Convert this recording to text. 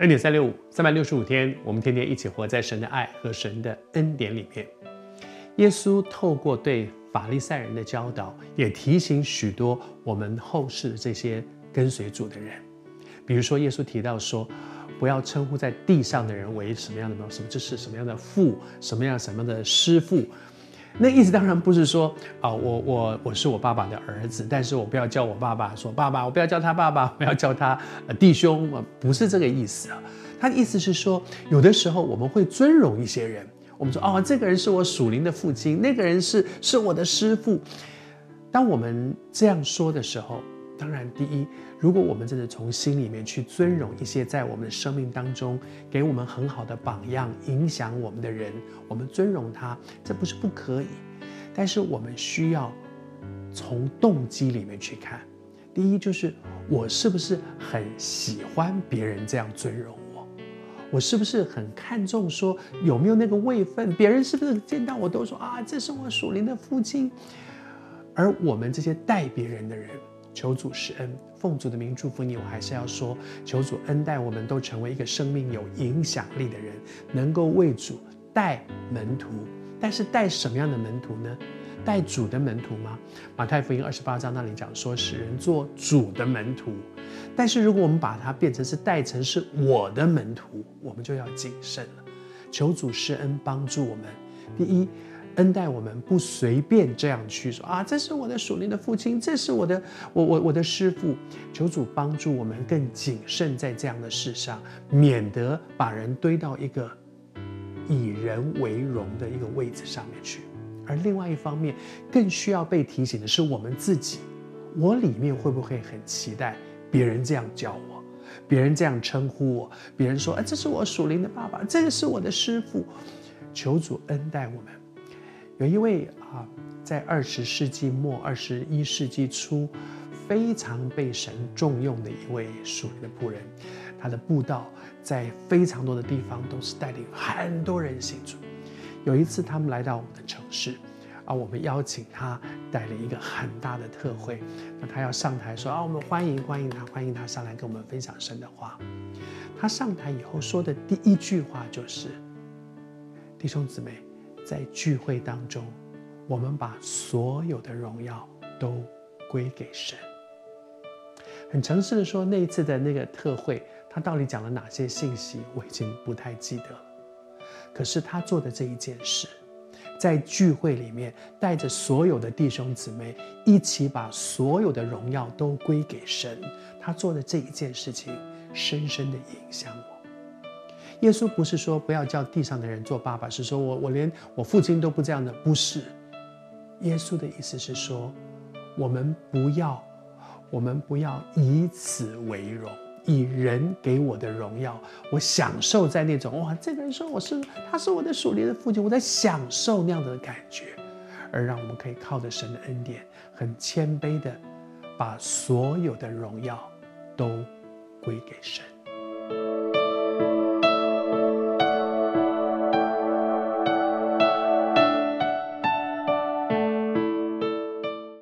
恩典三六五，三百六十五天，我们天天一起活在神的爱和神的恩典里面。耶稣透过对法利赛人的教导，也提醒许多我们后世的这些跟随主的人。比如说，耶稣提到说，不要称呼在地上的人为什么样的什么，这是什么样的父，什么样什么样的师父。那意思当然不是说啊、我我我是我爸爸的儿子，但是我不要叫我爸爸说爸爸，我不要叫他爸爸，我要叫他呃弟兄，不是这个意思啊。他的意思是说，有的时候我们会尊荣一些人，我们说哦，这个人是我属灵的父亲，那个人是是我的师傅。当我们这样说的时候，当然第一，如果我们真的从心里面去尊荣一些在我们的生命当中给我们很好的榜样、影响我们的人，我们尊荣他，这不是不可以。但是我们需要从动机里面去看。第一，就是我是不是很喜欢别人这样尊荣我？我是不是很看重说有没有那个位分？别人是不是见到我都说啊，这是我属灵的父亲？而我们这些带别人的人。求主施恩，奉主的名祝福你。我还是要说，求主恩待我们，都成为一个生命有影响力的人，能够为主带门徒。但是带什么样的门徒呢？带主的门徒吗？马太福音二十八章那里讲说，使人做主的门徒。但是如果我们把它变成是带成是我的门徒，我们就要谨慎了。求主施恩帮助我们。第一。恩待我们，不随便这样去说啊！这是我的属灵的父亲，这是我的我我我的师傅。求主帮助我们更谨慎在这样的事上，免得把人堆到一个以人为荣的一个位置上面去。而另外一方面，更需要被提醒的是我们自己：我里面会不会很期待别人这样叫我，别人这样称呼我，别人说啊，这是我属灵的爸爸，这个是我的师傅。求主恩待我们。有一位啊，在二十世纪末、二十一世纪初，非常被神重用的一位属灵的仆人，他的布道在非常多的地方都是带领很多人信主。有一次，他们来到我们的城市，啊，我们邀请他带领一个很大的特会，那他要上台说啊，我们欢迎欢迎他，欢迎他上来跟我们分享神的话。他上台以后说的第一句话就是：弟兄姊妹。在聚会当中，我们把所有的荣耀都归给神。很诚实的说，那一次的那个特会，他到底讲了哪些信息，我已经不太记得了。可是他做的这一件事，在聚会里面带着所有的弟兄姊妹一起把所有的荣耀都归给神，他做的这一件事情，深深的影响。耶稣不是说不要叫地上的人做爸爸，是说我我连我父亲都不这样的，不是。耶稣的意思是说，我们不要，我们不要以此为荣，以人给我的荣耀，我享受在那种哇，这个人说我是，他是我的属灵的父亲，我在享受那样的感觉，而让我们可以靠着神的恩典，很谦卑的把所有的荣耀都归给神。